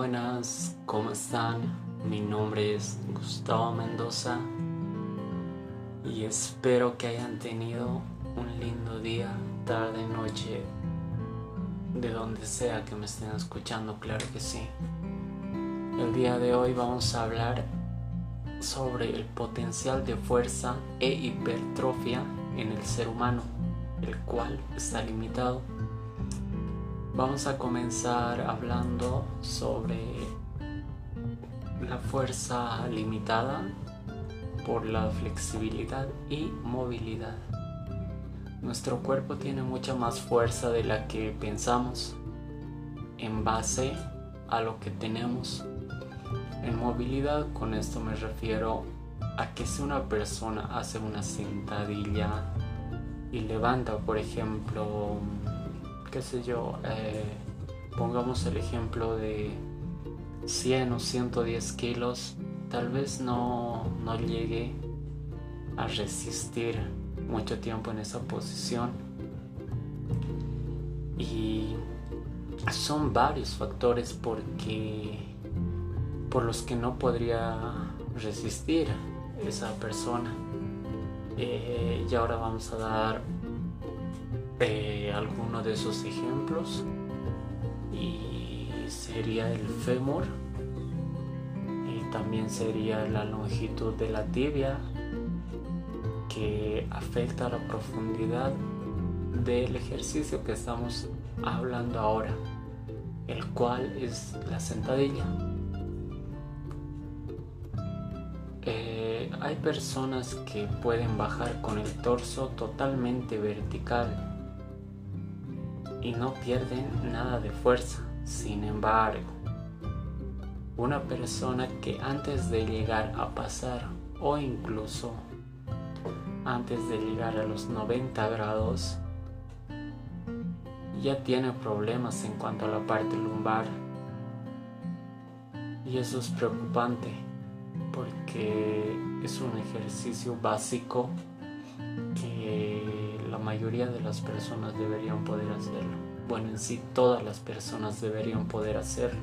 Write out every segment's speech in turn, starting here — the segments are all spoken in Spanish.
Buenas, ¿cómo están? Mi nombre es Gustavo Mendoza y espero que hayan tenido un lindo día, tarde, noche, de donde sea que me estén escuchando, claro que sí. El día de hoy vamos a hablar sobre el potencial de fuerza e hipertrofia en el ser humano, el cual está limitado Vamos a comenzar hablando sobre la fuerza limitada por la flexibilidad y movilidad. Nuestro cuerpo tiene mucha más fuerza de la que pensamos en base a lo que tenemos. En movilidad con esto me refiero a que si una persona hace una sentadilla y levanta, por ejemplo, qué sé yo, eh, pongamos el ejemplo de 100 o 110 kilos, tal vez no, no llegue a resistir mucho tiempo en esa posición. Y son varios factores porque por los que no podría resistir esa persona. Eh, y ahora vamos a dar eh, alguno de esos ejemplos. Y sería el fémur. Y también sería la longitud de la tibia que afecta la profundidad del ejercicio que estamos hablando ahora el cual es la sentadilla. Eh, hay personas que pueden bajar con el torso totalmente vertical y no pierden nada de fuerza. Sin embargo, una persona que antes de llegar a pasar o incluso antes de llegar a los 90 grados ya tiene problemas en cuanto a la parte lumbar y eso es preocupante porque es un ejercicio básico mayoría de las personas deberían poder hacerlo. Bueno, en sí todas las personas deberían poder hacerlo.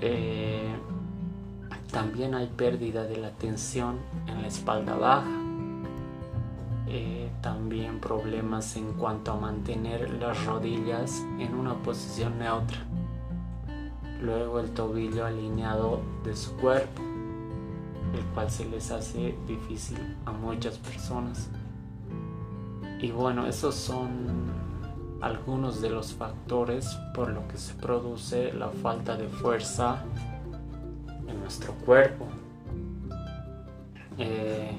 Eh, también hay pérdida de la tensión en la espalda baja. Eh, también problemas en cuanto a mantener las rodillas en una posición neutra. Luego el tobillo alineado de su cuerpo, el cual se les hace difícil a muchas personas. Y bueno, esos son algunos de los factores por lo que se produce la falta de fuerza en nuestro cuerpo. Eh,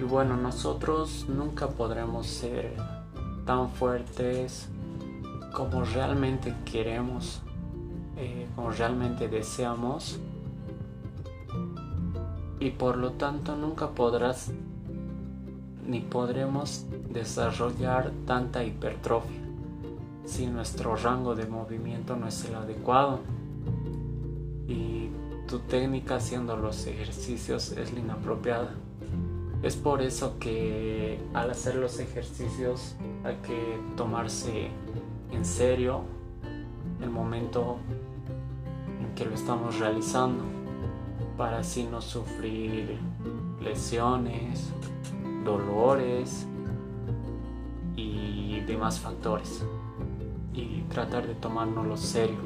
y bueno, nosotros nunca podremos ser tan fuertes como realmente queremos, eh, como realmente deseamos. Y por lo tanto nunca podrás ni podremos desarrollar tanta hipertrofia si nuestro rango de movimiento no es el adecuado y tu técnica haciendo los ejercicios es la inapropiada. Es por eso que al hacer los ejercicios hay que tomarse en serio el momento en que lo estamos realizando para así no sufrir lesiones, dolores demás factores y tratar de tomárnoslo serio.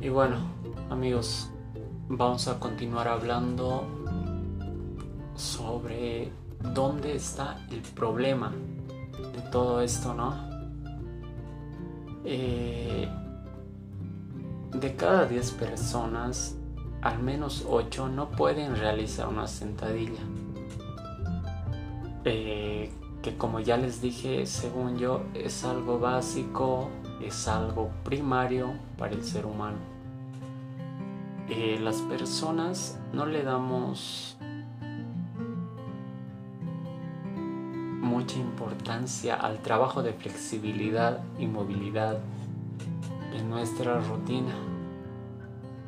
Y bueno, amigos, vamos a continuar hablando sobre dónde está el problema de todo esto, ¿no? Eh, de cada 10 personas, al menos 8 no pueden realizar una sentadilla. Eh, que como ya les dije, según yo, es algo básico, es algo primario para el ser humano. Eh, las personas no le damos mucha importancia al trabajo de flexibilidad y movilidad en nuestra rutina.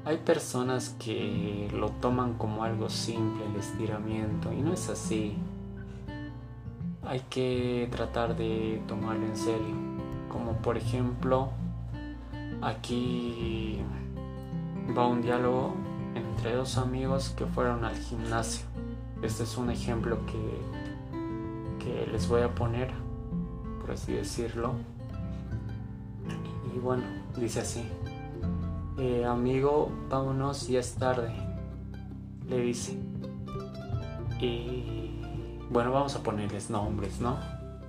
Hay personas que lo toman como algo simple el estiramiento y no es así hay que tratar de tomarlo en serio. Como por ejemplo, aquí va un diálogo entre dos amigos que fueron al gimnasio. Este es un ejemplo que, que les voy a poner, por así decirlo. Y bueno, dice así. Eh, amigo, vámonos, ya es tarde, le dice. Y bueno, vamos a ponerles nombres, ¿no?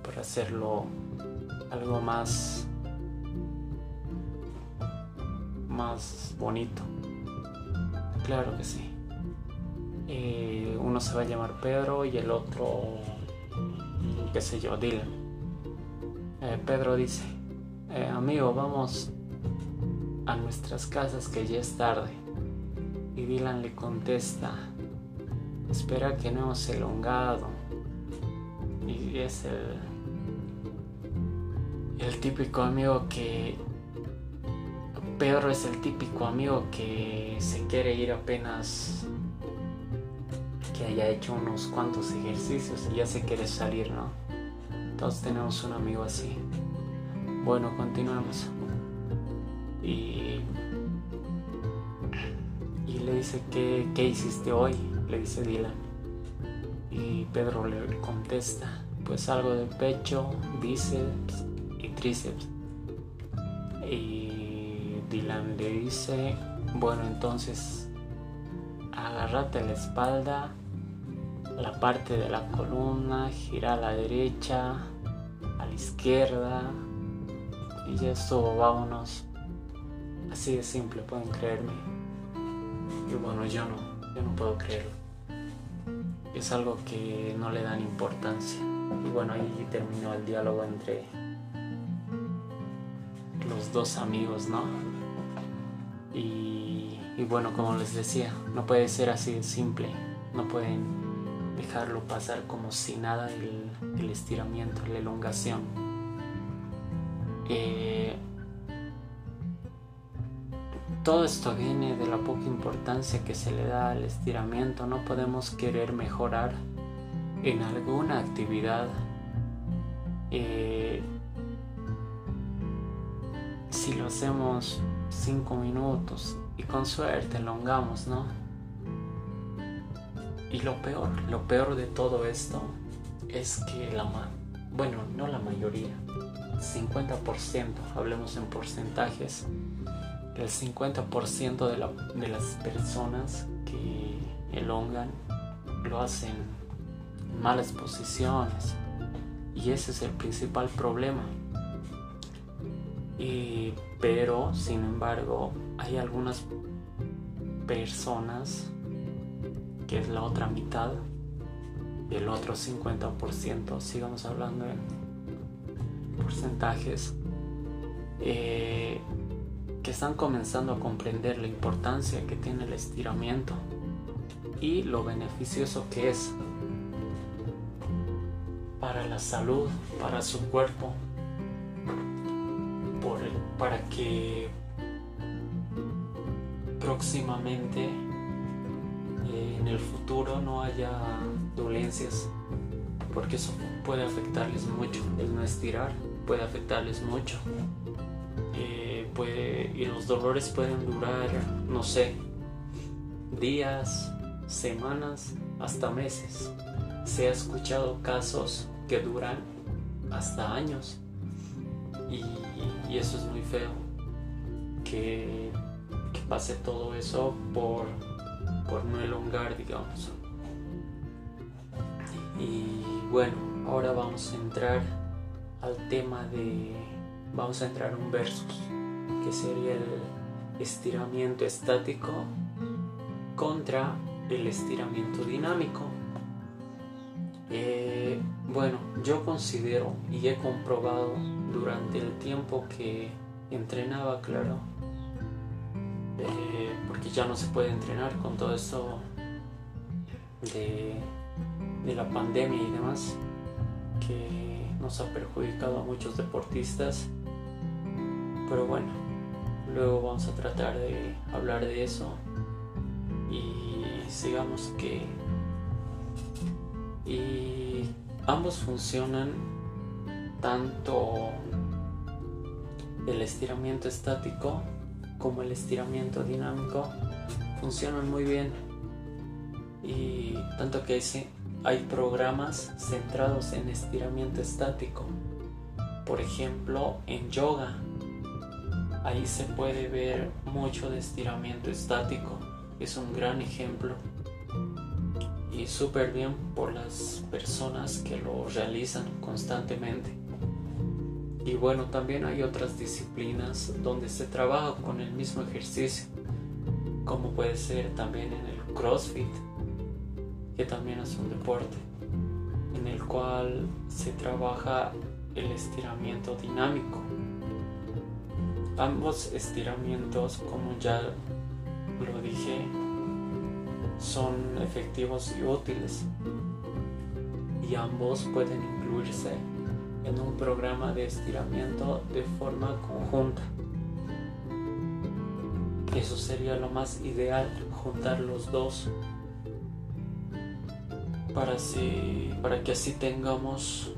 Para hacerlo algo más más bonito. Claro que sí. Eh, uno se va a llamar Pedro y el otro, qué sé yo, Dylan. Eh, Pedro dice, eh, amigo, vamos a nuestras casas que ya es tarde. Y Dylan le contesta, espera que no hemos elongado. Es el, el típico amigo que Pedro es el típico amigo que se quiere ir apenas que haya hecho unos cuantos ejercicios y ya se quiere salir, ¿no? Todos tenemos un amigo así. Bueno, continuamos. Y, y le dice, ¿qué, ¿qué hiciste hoy? Le dice Dylan. Y Pedro le contesta, pues algo de pecho, bíceps y tríceps. Y Dylan le dice, bueno entonces agárrate la espalda, la parte de la columna, gira a la derecha, a la izquierda y ya estuvo, vámonos. Así de simple, pueden creerme. Y bueno, yo no, yo no puedo creerlo. Es algo que no le dan importancia. Y bueno, ahí terminó el diálogo entre los dos amigos, ¿no? Y, bueno, como les decía, no puede ser así de simple. No pueden dejarlo pasar como si nada el, estiramiento, la elongación. Eh, todo esto viene de la poca importancia que se le da al estiramiento. No podemos querer mejorar en alguna actividad eh, si lo hacemos cinco minutos y con suerte elongamos, ¿no? Y lo peor, lo peor de todo esto es que la bueno, no la mayoría, 50%, hablemos en porcentajes, el 50% de, la, de las personas que elongan lo hacen en malas posiciones. Y ese es el principal problema. Pero, sin embargo, hay algunas personas, que es la otra mitad, y el otro 50%, sigamos hablando en porcentajes, eh, que están comenzando a comprender la importancia que tiene el estiramiento y lo beneficioso que es para la salud, para su cuerpo, para que próximamente eh, en el futuro no haya dolencias porque eso puede afectarles mucho. El no estirar puede afectarles mucho. Eh, puede, y los dolores pueden durar no sé días semanas hasta meses. Se ha escuchado casos que duran hasta años y eso es muy feo. Que, pase todo eso por, por no elongar, digamos. Y bueno, ahora vamos a entrar al tema de. Vamos a entrar un versus, que sería el estiramiento estático contra el estiramiento dinámico. Yo considero y he comprobado durante el tiempo que entrenaba, claro, porque ya no se puede entrenar con todo esto de la pandemia y demás, que nos ha perjudicado a muchos deportistas. Pero bueno, luego vamos a tratar de hablar de eso y sigamos que ambos funcionan tanto el estiramiento estático como el estiramiento dinámico. Funcionan muy bien. Y tanto que hay programas centrados en estiramiento estático. Por ejemplo en yoga. Ahí se puede ver mucho de estiramiento estático. Es un gran ejemplo y súper bien por las personas que lo realizan constantemente y bueno, también hay otras disciplinas donde se trabaja con el mismo ejercicio, como puede ser también en el CrossFit, que también es un deporte, en el cual se trabaja el estiramiento dinámico. Ambos estiramientos, como ya lo dije, son efectivos y útiles y ambos pueden incluirse en un programa de estiramiento de forma conjunta. Eso sería lo más ideal, juntar los dos para, para que así tengamos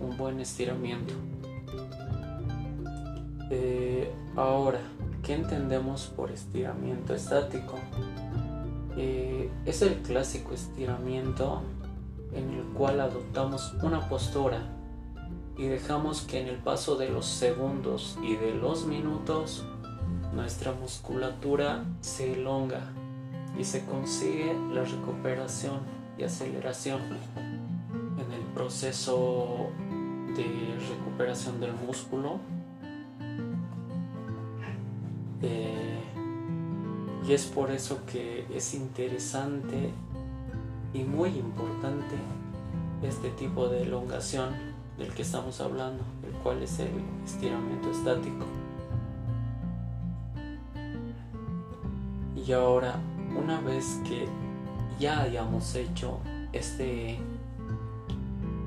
un buen estiramiento. Eh, ahora, ¿qué entendemos por estiramiento estático? Eh, es el clásico estiramiento en el cual adoptamos una postura y dejamos que en el paso de los segundos y de los minutos nuestra musculatura se elonga y se consigue la recuperación y aceleración en el proceso de recuperación del músculo. Y es por eso que es interesante y muy importante este tipo de elongación del que estamos hablando, el cual es el estiramiento estático. Y ahora, una vez que ya hayamos hecho este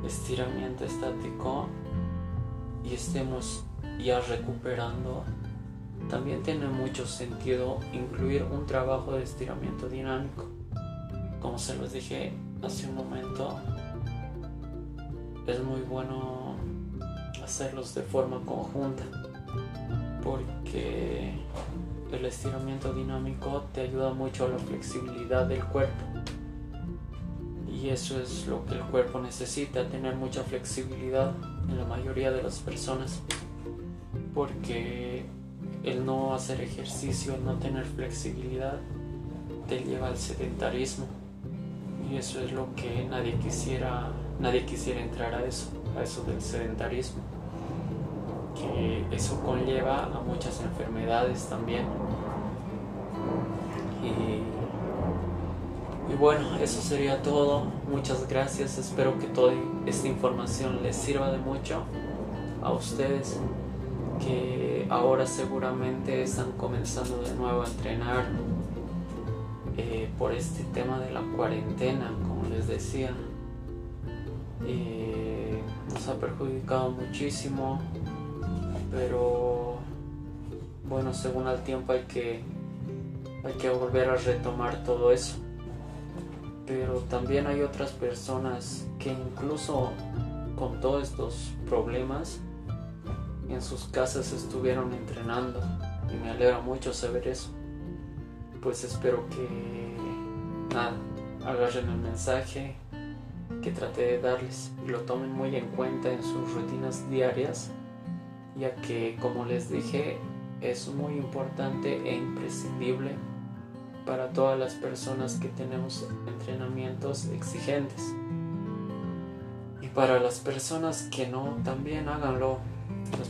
estiramiento estático y estemos ya recuperando, también tiene mucho sentido incluir un trabajo de estiramiento dinámico. Como se los dije hace un momento, es muy bueno hacerlos de forma conjunta porque el estiramiento dinámico te ayuda mucho a la flexibilidad del cuerpo y eso es lo que el cuerpo necesita, tener mucha flexibilidad en la mayoría de las personas porque el no hacer ejercicio, el no tener flexibilidad te lleva al sedentarismo y eso es lo que nadie quisiera nadie quisiera entrar a eso, a eso del sedentarismo, que eso conlleva a muchas enfermedades también. Y, bueno, eso sería todo. Muchas gracias. Espero que toda esta información les sirva de mucho a ustedes que ahora seguramente están comenzando de nuevo a entrenar eh, por este tema de la cuarentena, como les decía y nos ha perjudicado muchísimo, pero bueno, según el tiempo hay que, hay que volver a retomar todo eso. Pero también hay otras personas que incluso con todos estos problemas en sus casas estuvieron entrenando y me alegra mucho saber eso. Pues espero que nada, agarren el mensaje, que traté de darles y lo tomen muy en cuenta en sus rutinas diarias, ya que como les dije es muy importante e imprescindible para todas las personas que tenemos entrenamientos exigentes. Y para las personas que no, también háganlo.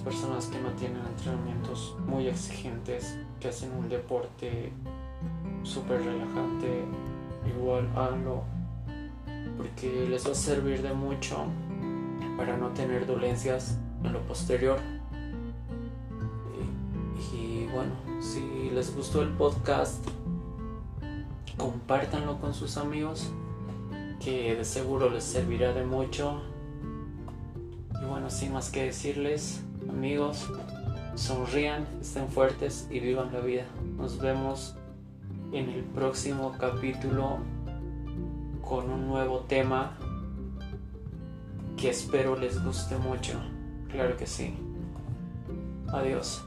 Personas que no tienen entrenamientos muy exigentes, que hacen un deporte súper relajante, igual háganlo porque les va a servir de mucho para no tener dolencias en lo posterior. Y, bueno, si les gustó el podcast, compártanlo con sus amigos, que de seguro les servirá de mucho. Y bueno, sin más que decirles, amigos, sonrían, estén fuertes y vivan la vida. Nos vemos en el próximo capítulo con un nuevo tema que espero les guste mucho. Claro que sí. Adiós.